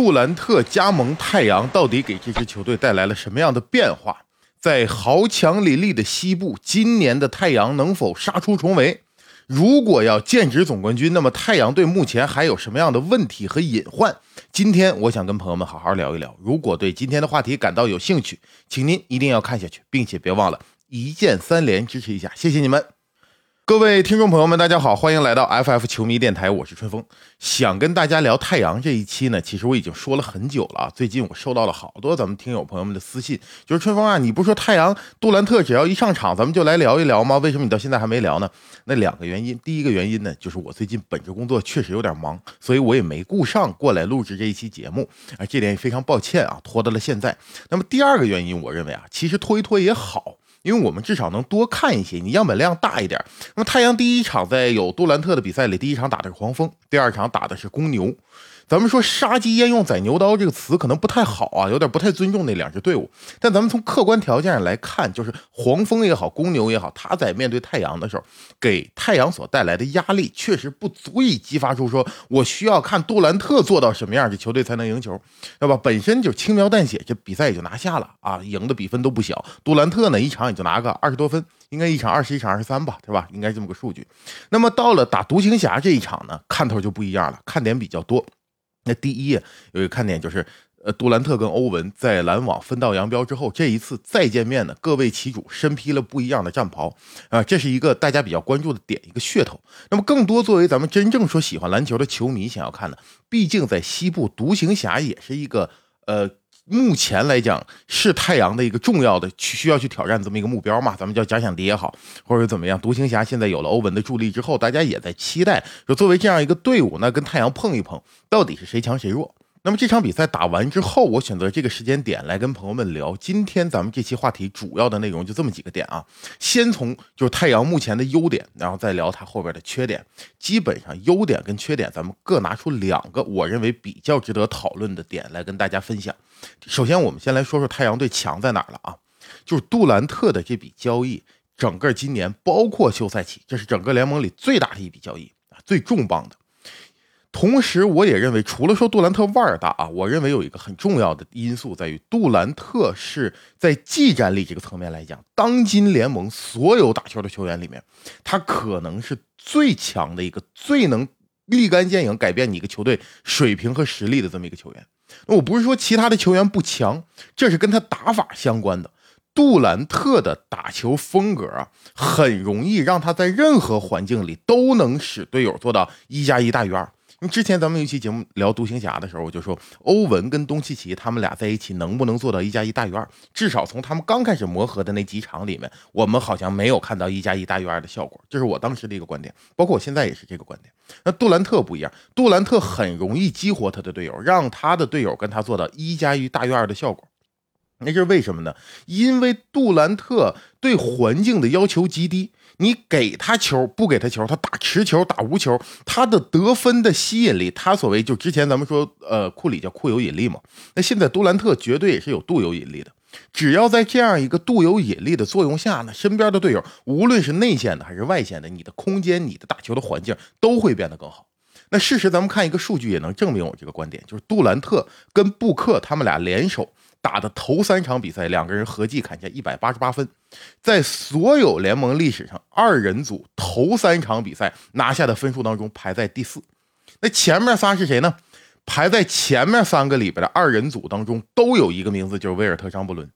杜兰特加盟太阳到底给这支球队带来了什么样的变化？在豪强林立的西部，今年的太阳能否杀出重围？如果要剑指总冠军，那么太阳队目前还有什么样的问题和隐患？今天我想跟朋友们好好聊一聊。如果对今天的话题感到有兴趣，请您一定要看下去，并且别忘了一键三连支持一下，谢谢你们。各位听众朋友们，大家好，欢迎来到 FF 球迷电台，我是春风。想跟大家聊太阳这一期呢，其实我已经说了很久了。最近我收到了好多咱们听友朋友们的私信，就是春风啊，你不是说太阳杜兰特只要一上场，咱们就来聊一聊吗？为什么你到现在还没聊呢？那两个原因，第一个原因呢，就是我最近本职工作确实有点忙，所以我也没顾上过来录制这一期节目啊，这点也非常抱歉啊，拖到了现在。那么第二个原因，我认为啊，其实拖一拖也好。因为我们至少能多看一些，你样本量大一点。那么太阳第一场在有杜兰特的比赛里，第一场打的是黄蜂，第二场打的是公牛。咱们说“杀鸡焉用宰牛刀”这个词可能不太好啊，有点不太尊重那两支队伍。但咱们从客观条件上来看，就是黄蜂也好，公牛也好，他在面对太阳的时候，给太阳所带来的压力确实不足以激发出说我需要看杜兰特做到什么样，这球队才能赢球，对吧？本身就轻描淡写，这比赛也就拿下了啊，赢的比分都不小。杜兰特呢，一场也就拿个二十多分，应该一场二十一场二十三吧，对吧？应该这么个数据。那么到了打独行侠这一场呢，看头就不一样了，看点比较多。那第一有一个看点就是，呃，杜兰特跟欧文在篮网分道扬镳之后，这一次再见面呢，各为其主，身披了不一样的战袍啊，这是一个大家比较关注的点，一个噱头。那么更多作为咱们真正说喜欢篮球的球迷想要看的，毕竟在西部独行侠也是一个呃。目前来讲是太阳的一个重要的需要去挑战这么一个目标嘛？咱们叫假想敌也好，或者怎么样。独行侠现在有了欧文的助力之后，大家也在期待说，作为这样一个队伍，那跟太阳碰一碰，到底是谁强谁弱？那么这场比赛打完之后，我选择这个时间点来跟朋友们聊。今天咱们这期话题主要的内容就这么几个点啊，先从就是太阳目前的优点，然后再聊它后边的缺点。基本上优点跟缺点，咱们各拿出两个我认为比较值得讨论的点来跟大家分享。首先，我们先来说说太阳队强在哪儿了啊？就是杜兰特的这笔交易，整个今年包括休赛期，这是整个联盟里最大的一笔交易啊，最重磅的。同时，我也认为，除了说杜兰特腕儿大啊，我认为有一个很重要的因素在于，杜兰特是在技战力这个层面来讲，当今联盟所有打球的球员里面，他可能是最强的一个，最能立竿见影改变你一个球队水平和实力的这么一个球员。那我不是说其他的球员不强，这是跟他打法相关的。杜兰特的打球风格啊，很容易让他在任何环境里都能使队友做到一加一大于二。你之前咱们有一期节目聊独行侠的时候，我就说欧文跟东契奇他们俩在一起能不能做到一加一大于二？至少从他们刚开始磨合的那几场里面，我们好像没有看到一加一大于二的效果。这是我当时的一个观点，包括我现在也是这个观点。那杜兰特不一样，杜兰特很容易激活他的队友，让他的队友跟他做到一加一大于二的效果。那是为什么呢？因为杜兰特对环境的要求极低。你给他球不给他球，他打持球打无球，他的得分的吸引力，他所谓就之前咱们说，呃，库里叫库有引力嘛。那现在杜兰特绝对也是有度有引力的。只要在这样一个度有引力的作用下呢，身边的队友无论是内线的还是外线的，你的空间、你的打球的环境都会变得更好。那事实咱们看一个数据也能证明我这个观点，就是杜兰特跟布克他们俩联手。打的头三场比赛，两个人合计砍下一百八十八分，在所有联盟历史上，二人组头三场比赛拿下的分数当中排在第四。那前面仨是谁呢？排在前面三个里边的二人组当中都有一个名字，就是威尔特·张伯伦。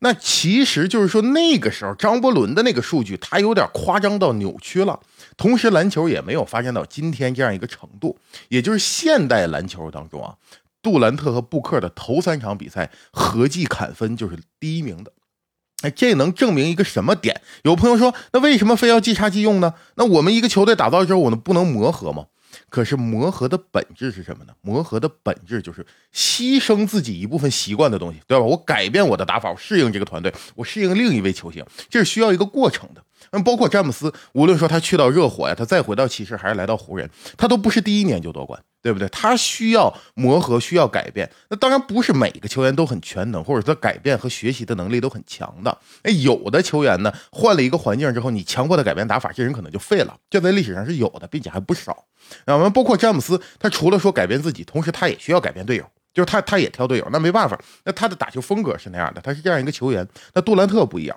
那其实就是说，那个时候张伯伦的那个数据，他有点夸张到扭曲了。同时，篮球也没有发展到今天这样一个程度，也就是现代篮球当中啊。杜兰特和布克的头三场比赛合计砍分就是第一名的，哎，这能证明一个什么点？有朋友说，那为什么非要即插即用呢？那我们一个球队打造之后，我们不能磨合吗？可是磨合的本质是什么呢？磨合的本质就是牺牲自己一部分习惯的东西，对吧？我改变我的打法，我适应这个团队，我适应另一位球星，这是需要一个过程的。那包括詹姆斯，无论说他去到热火呀，他再回到骑士，还是来到湖人，他都不是第一年就夺冠，对不对？他需要磨合，需要改变。那当然不是每个球员都很全能，或者说改变和学习的能力都很强的。哎，有的球员呢，换了一个环境之后，你强迫他改变打法，这人可能就废了。这在历史上是有的，并且还不少。那我们包括詹姆斯，他除了说改变自己，同时他也需要改变队友。就是他他也挑队友，那没办法，那他的打球风格是那样的，他是这样一个球员。那杜兰特不一样，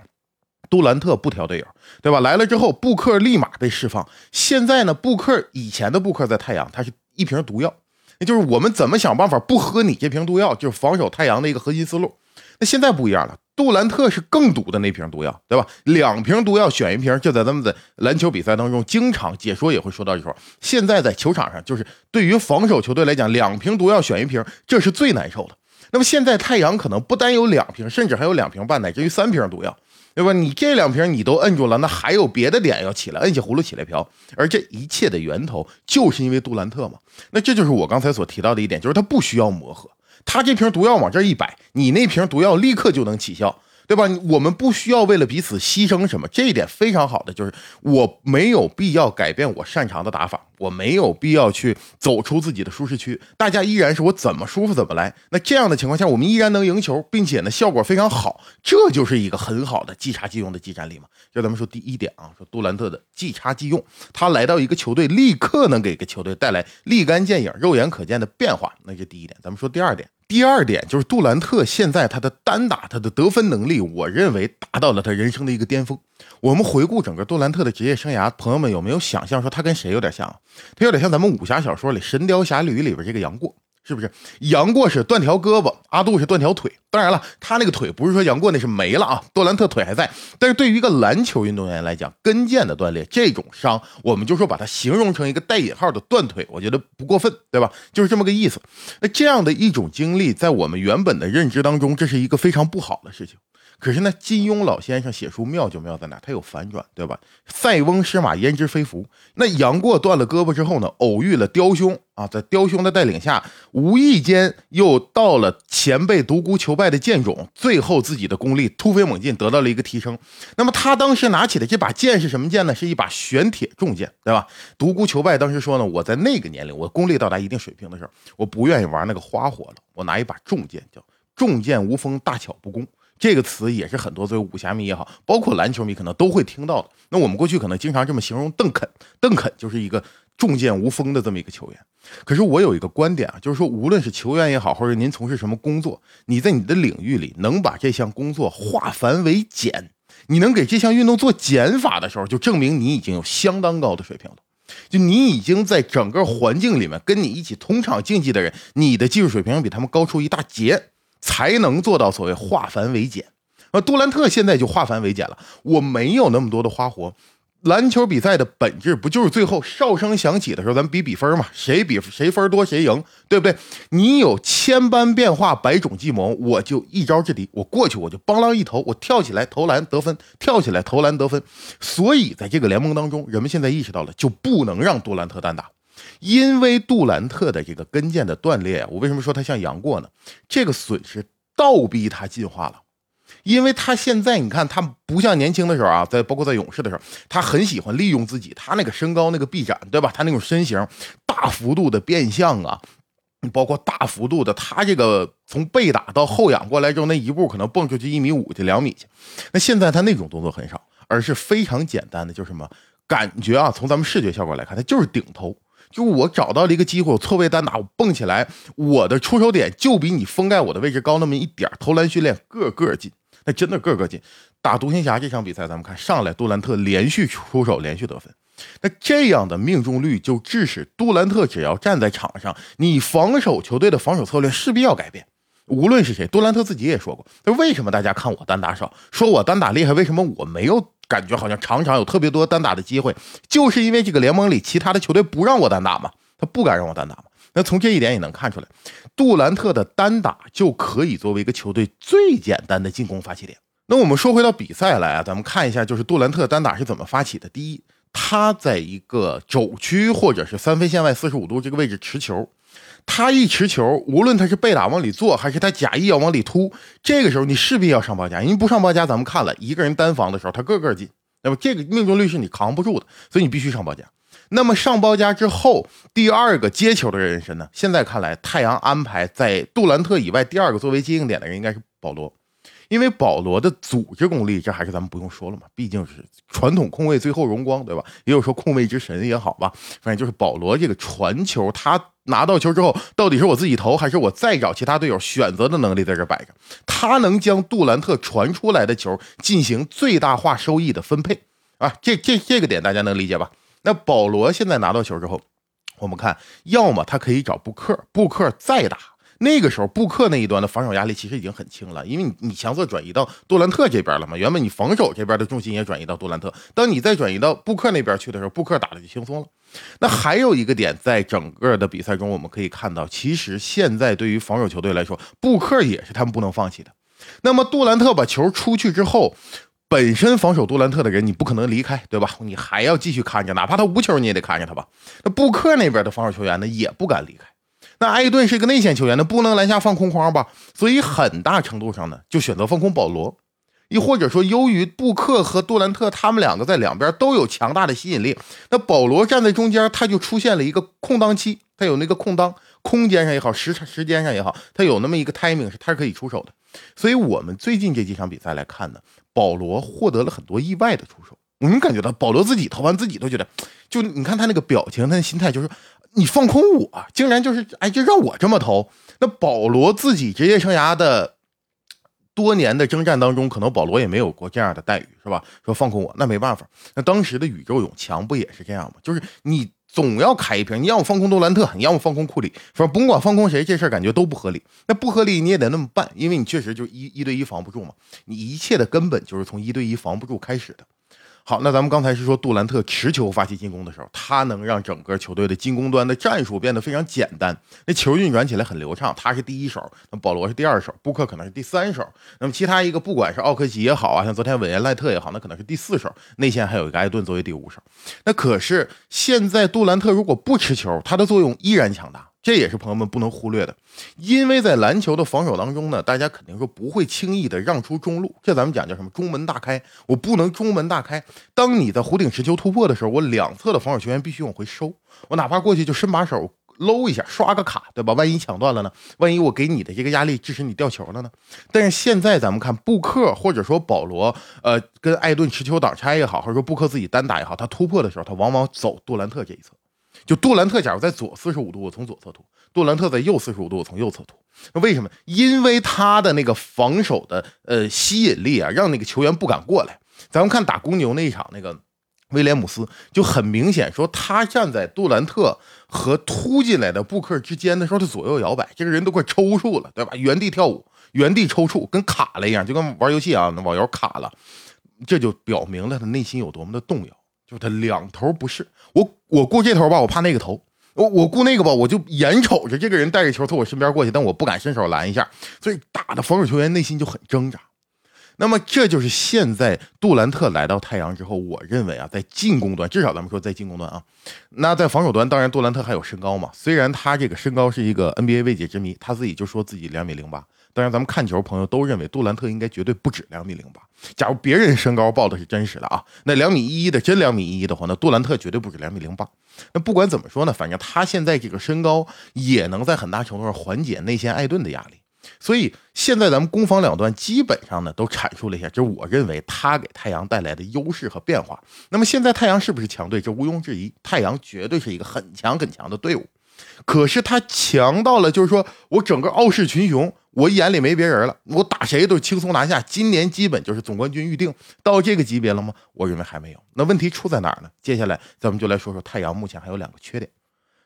杜兰特不挑队友，对吧？来了之后，布克立马被释放。现在呢，布克以前的布克在太阳，他是一瓶毒药，那就是我们怎么想办法不喝你这瓶毒药，就是防守太阳的一个核心思路。那现在不一样了。杜兰特是更毒的那瓶毒药，对吧？两瓶毒药选一瓶，就在咱们的篮球比赛当中，经常解说也会说到这说。现在在球场上，就是对于防守球队来讲，两瓶毒药选一瓶，这是最难受的。那么现在太阳可能不单有两瓶，甚至还有两瓶半，乃至于三瓶毒药，对吧？你这两瓶你都摁住了，那还有别的点要起来，摁下葫芦起来瓢。而这一切的源头，就是因为杜兰特嘛。那这就是我刚才所提到的一点，就是他不需要磨合。他这瓶毒药往这一摆，你那瓶毒药立刻就能起效。对吧？我们不需要为了彼此牺牲什么，这一点非常好的就是我没有必要改变我擅长的打法，我没有必要去走出自己的舒适区，大家依然是我怎么舒服怎么来。那这样的情况下，我们依然能赢球，并且呢效果非常好，这就是一个很好的即插即用的技战力嘛。就咱们说第一点啊，说杜兰特的即插即用，他来到一个球队，立刻能给一个球队带来立竿见影、肉眼可见的变化，那是第一点。咱们说第二点。第二点就是杜兰特现在他的单打他的得分能力，我认为达到了他人生的一个巅峰。我们回顾整个杜兰特的职业生涯，朋友们有没有想象说他跟谁有点像？他有点像咱们武侠小说里《神雕侠侣》里边这个杨过。是不是杨过是断条胳膊，阿杜是断条腿？当然了，他那个腿不是说杨过那是没了啊，杜兰特腿还在。但是对于一个篮球运动员来讲，跟腱的断裂这种伤，我们就说把它形容成一个带引号的断腿，我觉得不过分，对吧？就是这么个意思。那这样的一种经历，在我们原本的认知当中，这是一个非常不好的事情。可是呢，金庸老先生写书妙就妙在哪？他有反转，对吧？塞翁失马焉知非福。那杨过断了胳膊之后呢，偶遇了雕兄啊，在雕兄的带领下，无意间又到了前辈独孤求败的剑冢，最后自己的功力突飞猛进，得到了一个提升。那么他当时拿起的这把剑是什么剑呢？是一把玄铁重剑，对吧？独孤求败当时说呢，我在那个年龄，我功力到达一定水平的时候，我不愿意玩那个花活了，我拿一把重剑，叫重剑无锋，大巧不工。这个词也是很多作为武侠迷也好，包括篮球迷可能都会听到的。那我们过去可能经常这么形容邓肯，邓肯就是一个重剑无锋的这么一个球员。可是我有一个观点啊，就是说，无论是球员也好，或者您从事什么工作，你在你的领域里能把这项工作化繁为简，你能给这项运动做减法的时候，就证明你已经有相当高的水平了。就你已经在整个环境里面跟你一起同场竞技的人，你的技术水平比他们高出一大截。才能做到所谓化繁为简，而，杜兰特现在就化繁为简了。我没有那么多的花活。篮球比赛的本质不就是最后哨声响起的时候，咱们比比分嘛？谁比谁分多谁赢，对不对？你有千般变化，百种计谋，我就一招制敌。我过去我就邦啷一投，我跳起来投篮得分，跳起来投篮得分。所以在这个联盟当中，人们现在意识到了，就不能让杜兰特单打。因为杜兰特的这个跟腱的断裂，我为什么说他像杨过呢？这个损失倒逼他进化了，因为他现在你看他不像年轻的时候啊，在包括在勇士的时候，他很喜欢利用自己，他那个身高那个臂展，对吧？他那种身形大幅度的变相啊，包括大幅度的他这个从背打到后仰过来之后，那一步可能蹦出去一米五去两米去。那现在他那种动作很少，而是非常简单的，就是什么感觉啊？从咱们视觉效果来看，他就是顶头。就我找到了一个机会，我错位单打，我蹦起来，我的出手点就比你封盖我的位置高那么一点投篮训练个个进，那真的个个进。打独行侠这场比赛，咱们看上来杜兰特连续出手，连续得分，那这样的命中率就致使杜兰特只要站在场上，你防守球队的防守策略势必要改变。无论是谁，杜兰特自己也说过，那为什么大家看我单打少，说我单打厉害，为什么我没有？感觉好像常常有特别多单打的机会，就是因为这个联盟里其他的球队不让我单打嘛，他不敢让我单打嘛。那从这一点也能看出来，杜兰特的单打就可以作为一个球队最简单的进攻发起点。那我们说回到比赛来啊，咱们看一下，就是杜兰特单打是怎么发起的。第一，他在一个肘区或者是三分线外四十五度这个位置持球。他一持球，无论他是背打往里做，还是他假意要往里突，这个时候你势必要上包夹，因为不上包夹，咱们看了一个人单防的时候，他个个进，那么这个命中率是你扛不住的，所以你必须上包夹。那么上包夹之后，第二个接球的人是呢？现在看来，太阳安排在杜兰特以外第二个作为接应点的人应该是保罗。因为保罗的组织功力，这还是咱们不用说了嘛，毕竟是传统控卫最后荣光，对吧？也有说控卫之神也好吧，反正就是保罗这个传球，他拿到球之后，到底是我自己投，还是我再找其他队友选择的能力在这摆着，他能将杜兰特传出来的球进行最大化收益的分配啊，这这这个点大家能理解吧？那保罗现在拿到球之后，我们看，要么他可以找布克，布克再打。那个时候，布克那一端的防守压力其实已经很轻了，因为你你强侧转移到杜兰特这边了嘛。原本你防守这边的重心也转移到杜兰特，当你再转移到布克那边去的时候，布克打的就轻松了。那还有一个点，在整个的比赛中，我们可以看到，其实现在对于防守球队来说，布克也是他们不能放弃的。那么杜兰特把球出去之后，本身防守杜兰特的人你不可能离开，对吧？你还要继续看着，哪怕他无球你也得看着他吧。那布克那边的防守球员呢，也不敢离开。那埃顿是一个内线球员，那不能篮下放空框吧？所以很大程度上呢，就选择放空保罗，亦或者说，由于布克和杜兰特他们两个在两边都有强大的吸引力，那保罗站在中间，他就出现了一个空档期，他有那个空档，空间上也好，时时间上也好，他有那么一个 timing 是他是可以出手的。所以，我们最近这几场比赛来看呢，保罗获得了很多意外的出手。我们感觉到保罗自己投完自己都觉得，就你看他那个表情，他的心态就是。你放空我，竟然就是哎，就让我这么投。那保罗自己职业生涯的多年的征战当中，可能保罗也没有过这样的待遇，是吧？说放空我，那没办法。那当时的宇宙永强不也是这样吗？就是你总要开一瓶，你让我放空杜兰特，你让我放空库里，反正甭管放空谁，这事儿感觉都不合理。那不合理你也得那么办，因为你确实就一一对一防不住嘛。你一切的根本就是从一对一防不住开始的。好，那咱们刚才是说杜兰特持球发起进攻的时候，他能让整个球队的进攻端的战术变得非常简单，那球运转起来很流畅。他是第一手，那保罗是第二手，布克可能是第三手，那么其他一个不管是奥克吉也好啊，像昨天韦恩赖特也好，那可能是第四手，内线还有一个艾顿作为第五手。那可是现在杜兰特如果不持球，他的作用依然强大。这也是朋友们不能忽略的，因为在篮球的防守当中呢，大家肯定说不会轻易的让出中路，这咱们讲叫什么？中门大开，我不能中门大开。当你在弧顶持球突破的时候，我两侧的防守球员必须往回收，我哪怕过去就伸把手搂一下，刷个卡，对吧？万一抢断了呢？万一我给你的这个压力致使你掉球了呢？但是现在咱们看布克或者说保罗，呃，跟艾顿持球挡拆也好，或者说布克自己单打也好，他突破的时候，他往往走杜兰特这一侧。就杜兰特，假如在左四十五度，我从左侧突；杜兰特在右四十五度，我从右侧突。那为什么？因为他的那个防守的呃吸引力啊，让那个球员不敢过来。咱们看打公牛那一场，那个威廉姆斯就很明显，说他站在杜兰特和突进来的布克之间的时候，他左右摇摆，这个人都快抽搐了，对吧？原地跳舞，原地抽搐，跟卡了一样，就跟玩游戏啊，网游卡了，这就表明了他内心有多么的动摇。就他两头不是我，我顾这头吧，我怕那个头；我我顾那个吧，我就眼瞅着这个人带着球从我身边过去，但我不敢伸手拦一下，所以打的防守球员内心就很挣扎。那么这就是现在杜兰特来到太阳之后，我认为啊，在进攻端，至少咱们说在进攻端啊，那在防守端，当然杜兰特还有身高嘛，虽然他这个身高是一个 NBA 未解之谜，他自己就说自己两米零八。当然，咱们看球朋友都认为杜兰特应该绝对不止两米零八。假如别人身高报的是真实的啊，那两米一一的真两米一一的话，那杜兰特绝对不止两米零八。那不管怎么说呢，反正他现在这个身高也能在很大程度上缓解内线艾顿的压力。所以现在咱们攻防两端基本上呢都阐述了一下，就是我认为他给太阳带来的优势和变化。那么现在太阳是不是强队？这毋庸置疑，太阳绝对是一个很强很强的队伍。可是他强到了，就是说我整个傲视群雄。我眼里没别人了，我打谁都轻松拿下。今年基本就是总冠军预定，到这个级别了吗？我认为还没有。那问题出在哪儿呢？接下来咱们就来说说太阳目前还有两个缺点。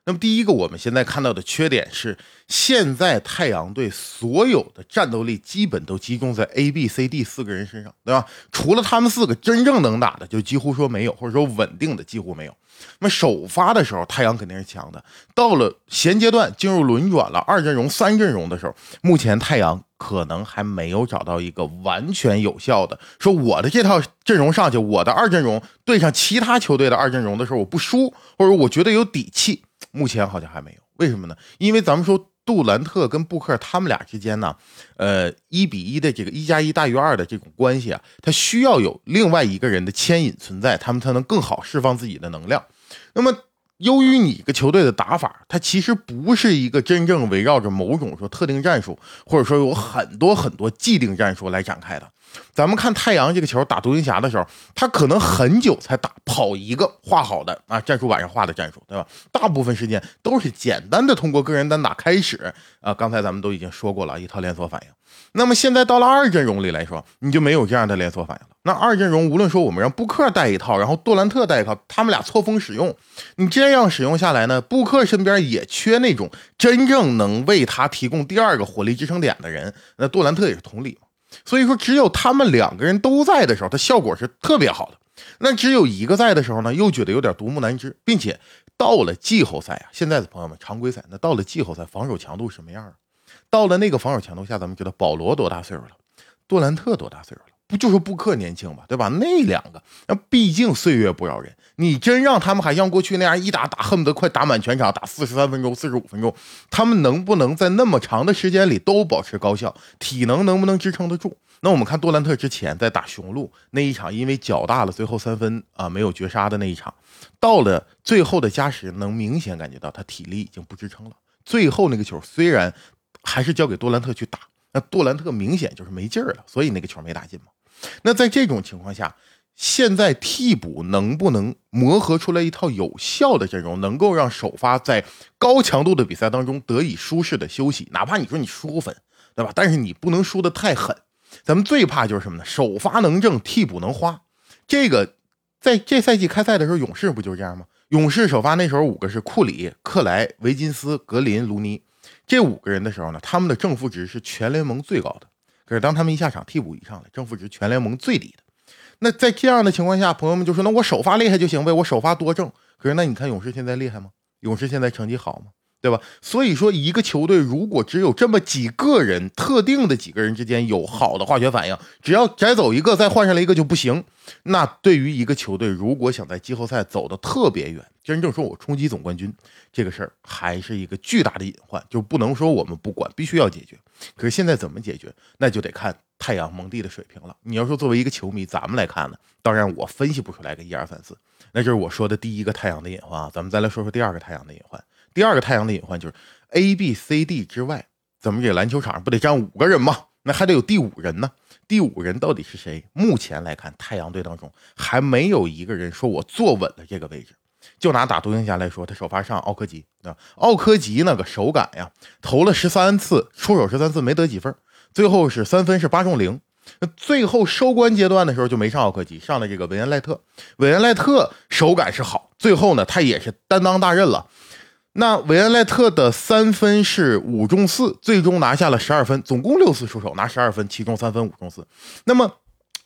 那么第一个，我们现在看到的缺点是，现在太阳队所有的战斗力基本都集中在 A、B、C、D 四个人身上，对吧？除了他们四个真正能打的，就几乎说没有，或者说稳定的几乎没有。那么首发的时候，太阳肯定是强的。到了衔阶段，进入轮转了，二阵容、三阵容的时候，目前太阳可能还没有找到一个完全有效的，说我的这套阵容上去，我的二阵容对上其他球队的二阵容的时候，我不输，或者我觉得有底气。目前好像还没有，为什么呢？因为咱们说杜兰特跟布克他们俩之间呢，呃，一比一的这个一加一大于二的这种关系啊，他需要有另外一个人的牵引存在，他们才能更好释放自己的能量。那么由于你一个球队的打法，它其实不是一个真正围绕着某种说特定战术，或者说有很多很多既定战术来展开的。咱们看太阳这个球打独行侠的时候，他可能很久才打跑一个画好的啊战术板上画的战术，对吧？大部分时间都是简单的通过个人单打开始啊。刚才咱们都已经说过了一套连锁反应。那么现在到了二阵容里来说，你就没有这样的连锁反应了。那二阵容无论说我们让布克带一套，然后杜兰特带一套，他们俩错峰使用，你这样使用下来呢，布克身边也缺那种真正能为他提供第二个火力支撑点的人。那杜兰特也是同理。所以说，只有他们两个人都在的时候，他效果是特别好的。那只有一个在的时候呢，又觉得有点独木难支，并且到了季后赛啊，现在的朋友们，常规赛那到了季后赛，防守强度什么样啊？到了那个防守强度下，咱们知道保罗多大岁数了，杜兰特多大岁数了？不就是布克年轻嘛，对吧？那两个，那毕竟岁月不饶人。你真让他们还像过去那样一打打，恨不得快打满全场，打四十三分钟、四十五分钟，他们能不能在那么长的时间里都保持高效？体能能不能支撑得住？那我们看杜兰特之前在打雄鹿那一场，因为脚大了，最后三分啊没有绝杀的那一场，到了最后的加时，能明显感觉到他体力已经不支撑了。最后那个球虽然还是交给杜兰特去打，那杜兰特明显就是没劲儿了，所以那个球没打进嘛。那在这种情况下，现在替补能不能磨合出来一套有效的阵容，能够让首发在高强度的比赛当中得以舒适的休息？哪怕你说你输分，对吧？但是你不能输的太狠。咱们最怕就是什么呢？首发能挣，替补能花。这个在这赛季开赛的时候，勇士不就是这样吗？勇士首发那时候五个是库里、克莱、维金斯、格林、卢尼，这五个人的时候呢，他们的正负值是全联盟最高的。可是当他们一下场，替补一上来，正负值全联盟最低的。那在这样的情况下，朋友们就说：“那我首发厉害就行呗，我首发多挣。”可是那你看勇士现在厉害吗？勇士现在成绩好吗？对吧？所以说，一个球队如果只有这么几个人，特定的几个人之间有好的化学反应，只要摘走一个，再换上来一个就不行。那对于一个球队，如果想在季后赛走得特别远，真正说我冲击总冠军这个事儿，还是一个巨大的隐患，就不能说我们不管，必须要解决。可是现在怎么解决，那就得看太阳蒙蒂的水平了。你要说作为一个球迷，咱们来看呢，当然我分析不出来个一二三四，那就是我说的第一个太阳的隐患啊。咱们再来说说第二个太阳的隐患。第二个太阳的隐患就是 A、B、C、D 之外，咱们这篮球场上不得站五个人吗？那还得有第五人呢。第五人到底是谁？目前来看，太阳队当中还没有一个人说我坐稳了这个位置。就拿打独行侠来说，他首发上奥科吉啊，奥科吉那个手感呀，投了十三次，出手十三次没得几分，最后是三分是八中零。那最后收官阶段的时候就没上奥科吉，上了这个韦恩赖特。韦恩赖特手感是好，最后呢他也是担当大任了。那韦恩赖特的三分是五中四，最终拿下了十二分，总共六次出手拿十二分，其中三分五中四。那么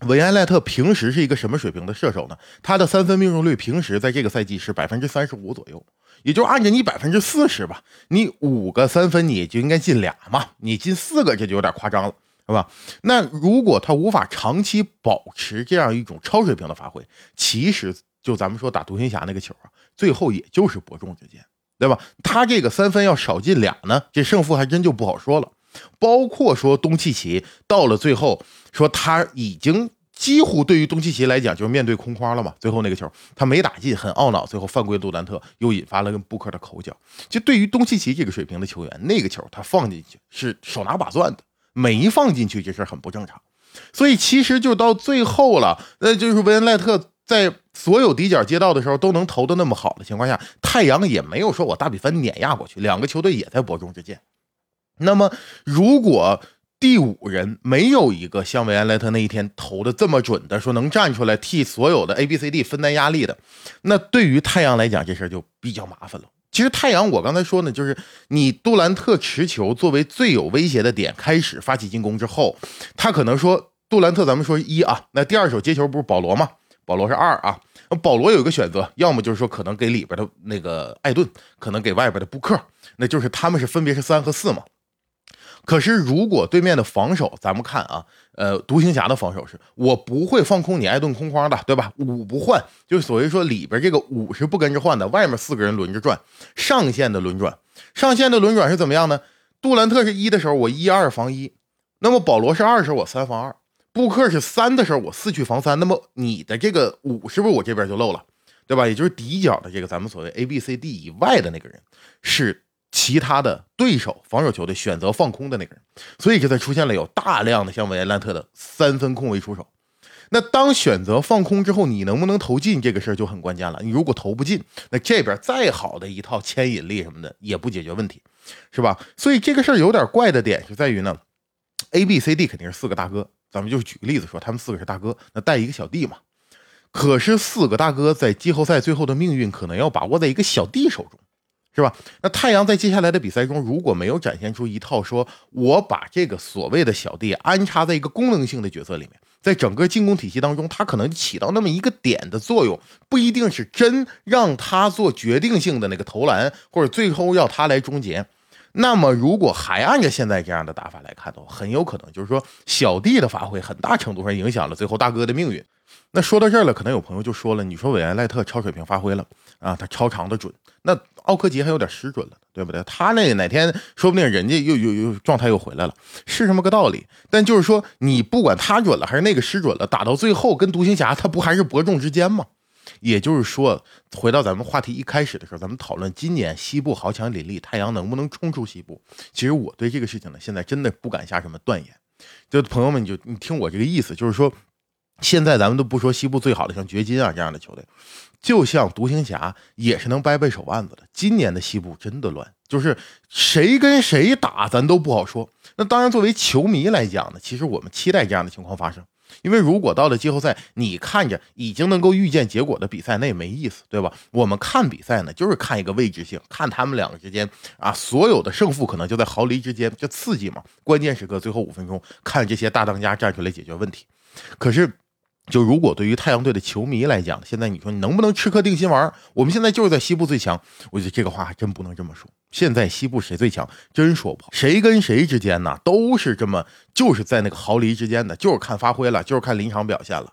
韦恩赖特平时是一个什么水平的射手呢？他的三分命中率平时在这个赛季是百分之三十五左右，也就按着你百分之四十吧，你五个三分你就应该进俩嘛，你进四个这就有点夸张了，是吧？那如果他无法长期保持这样一种超水平的发挥，其实就咱们说打独行侠那个球啊，最后也就是伯仲之间。对吧？他这个三分要少进俩呢，这胜负还真就不好说了。包括说东契奇到了最后，说他已经几乎对于东契奇来讲就是面对空框了嘛。最后那个球他没打进，很懊恼。最后犯规杜兰特又引发了跟布克的口角。就对于东契奇这个水平的球员，那个球他放进去是手拿把攥的，没放进去这事很不正常。所以其实就到最后了，那就是维恩赖特。在所有底角街道的时候都能投的那么好的情况下，太阳也没有说我大比分碾压过去，两个球队也在伯仲之间。那么，如果第五人没有一个像维安莱特那一天投的这么准的，说能站出来替所有的 A、B、C、D 分担压力的，那对于太阳来讲，这事儿就比较麻烦了。其实太阳，我刚才说呢，就是你杜兰特持球作为最有威胁的点开始发起进攻之后，他可能说杜兰特，咱们说一啊，那第二手接球不是保罗吗？保罗是二啊，保罗有一个选择，要么就是说可能给里边的那个艾顿，可能给外边的布克，那就是他们是分别是三和四嘛。可是如果对面的防守，咱们看啊，呃，独行侠的防守是我不会放空你艾顿空框的，对吧？五不换，就是所谓说里边这个五是不跟着换的，外面四个人轮着转，上线的轮转，上线的轮转是怎么样呢？杜兰特是一的时候，我一二防一，那么保罗是二的时候，我三防二。布克是三的时候，我四去防三，那么你的这个五是不是我这边就漏了，对吧？也就是底角的这个咱们所谓 A、B、C、D 以外的那个人，是其他的对手防守球队选择放空的那个人，所以这才出现了有大量的像维埃兰特的三分空位出手。那当选择放空之后，你能不能投进这个事儿就很关键了。你如果投不进，那这边再好的一套牵引力什么的也不解决问题，是吧？所以这个事儿有点怪的点是在于呢，A、B、C、D 肯定是四个大哥，咱们就举个例子说，他们四个是大哥，那带一个小弟嘛。可是四个大哥在季后赛最后的命运可能要把握在一个小弟手中，是吧？那太阳在接下来的比赛中如果没有展现出一套说我把这个所谓的小弟安插在一个功能性的角色里面，在整个进攻体系当中，他可能起到那么一个点的作用，不一定是真让他做决定性的那个投篮，或者最后要他来终结。那么如果还按照现在这样的打法来看的话，很有可能就是说小弟的发挥很大程度上影响了最后大哥的命运。那说到这儿了，可能有朋友就说了：“你说韦恩赖特超水平发挥了啊，他超长的准，那奥科吉还有点失准了，对不对？他那哪天说不定人家又又又状态又回来了，是这么个道理。但就是说，你不管他准了还是那个失准了，打到最后跟独行侠他不还是伯仲之间吗？也就是说，回到咱们话题一开始的时候，咱们讨论今年西部豪强林立，太阳能不能冲出西部？其实我对这个事情呢，现在真的不敢下什么断言。就朋友们，你就你听我这个意思，就是说。现在咱们都不说西部最好的像掘金啊这样的球队，就像独行侠也是能掰掰手腕子的。今年的西部真的乱，就是谁跟谁打咱都不好说。那当然，作为球迷来讲呢，其实我们期待这样的情况发生，因为如果到了季后赛，你看着已经能够预见结果的比赛，那也没意思，对吧？我们看比赛呢，就是看一个未知性，看他们两个之间啊，所有的胜负可能就在毫厘之间，就刺激嘛。关键时刻最后五分钟，看这些大当家站出来解决问题。可是。就如果对于太阳队的球迷来讲，现在你说你能不能吃颗定心丸？我们现在就是在西部最强，我觉得这个话还真不能这么说。现在西部谁最强，真说不好。谁跟谁之间呢，都是这么，就是在那个毫厘之间的，就是看发挥了，就是看临场表现了。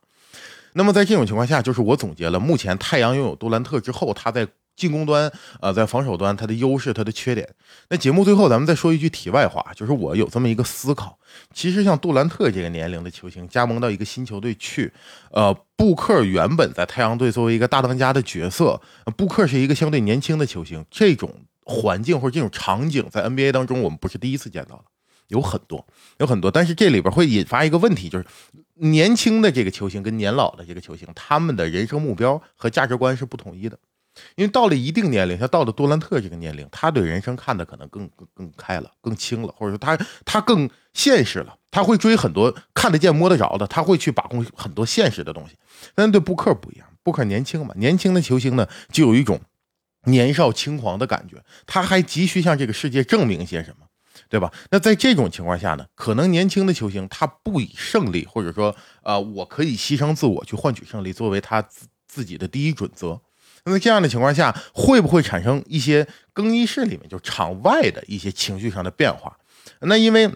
那么在这种情况下，就是我总结了目前太阳拥有杜兰特之后，他在。进攻端，呃，在防守端，它的优势，它的缺点。那节目最后，咱们再说一句题外话，就是我有这么一个思考：其实像杜兰特这个年龄的球星加盟到一个新球队去，呃，布克原本在太阳队作为一个大当家的角色，布克是一个相对年轻的球星，这种环境或者这种场景在 NBA 当中，我们不是第一次见到了，有很多，有很多。但是这里边会引发一个问题，就是年轻的这个球星跟年老的这个球星，他们的人生目标和价值观是不统一的。因为到了一定年龄，他到了杜兰特这个年龄，他对人生看的可能更更更开了，更轻了，或者说他他更现实了，他会追很多看得见摸得着的，他会去把控很多现实的东西。但对布克不一样，布克年轻嘛，年轻的球星呢就有一种年少轻狂的感觉，他还急需向这个世界证明些什么，对吧？那在这种情况下呢，可能年轻的球星他不以胜利，或者说呃我可以牺牲自我去换取胜利作为他自自己的第一准则。那这样的情况下，会不会产生一些更衣室里面就场外的一些情绪上的变化？那因为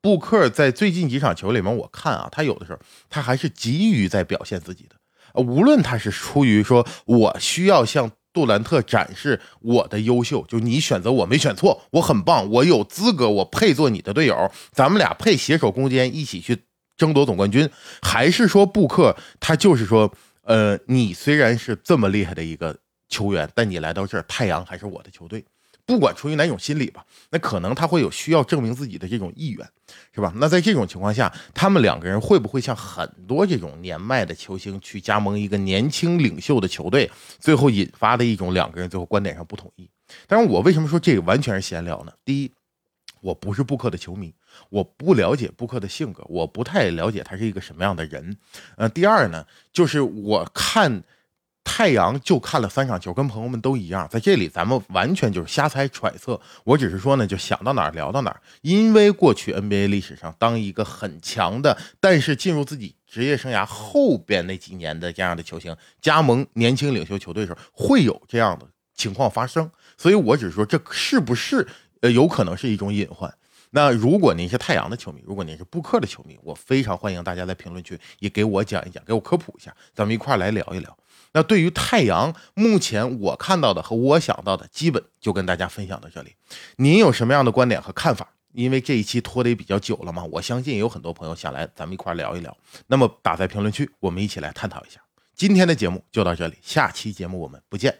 布克在最近几场球里面，我看啊，他有的时候他还是急于在表现自己的，无论他是出于说我需要向杜兰特展示我的优秀，就你选择我没选错，我很棒，我有资格，我配做你的队友，咱们俩配携手攻坚，一起去争夺总冠军，还是说布克他就是说。呃，你虽然是这么厉害的一个球员，但你来到这儿，太阳还是我的球队。不管出于哪种心理吧，那可能他会有需要证明自己的这种意愿，是吧？那在这种情况下，他们两个人会不会像很多这种年迈的球星去加盟一个年轻领袖的球队，最后引发的一种两个人最后观点上不统一？但是我为什么说这个完全是闲聊呢？第一，我不是布克的球迷。我不了解布克的性格，我不太了解他是一个什么样的人。呃，第二呢，就是我看太阳就看了三场球，跟朋友们都一样，在这里咱们完全就是瞎猜揣测。我只是说呢，就想到哪儿聊到哪儿。因为过去 NBA 历史上，当一个很强的，但是进入自己职业生涯后边那几年的这样的球星加盟年轻领袖球队的时候，会有这样的情况发生。所以我只是说，这是不是呃有可能是一种隐患？那如果您是太阳的球迷，如果您是布克的球迷，我非常欢迎大家在评论区也给我讲一讲，给我科普一下，咱们一块来聊一聊。那对于太阳，目前我看到的和我想到的，基本就跟大家分享到这里。您有什么样的观点和看法？因为这一期拖得也比较久了嘛，我相信有很多朋友想来咱们一块聊一聊。那么打在评论区，我们一起来探讨一下。今天的节目就到这里，下期节目我们不见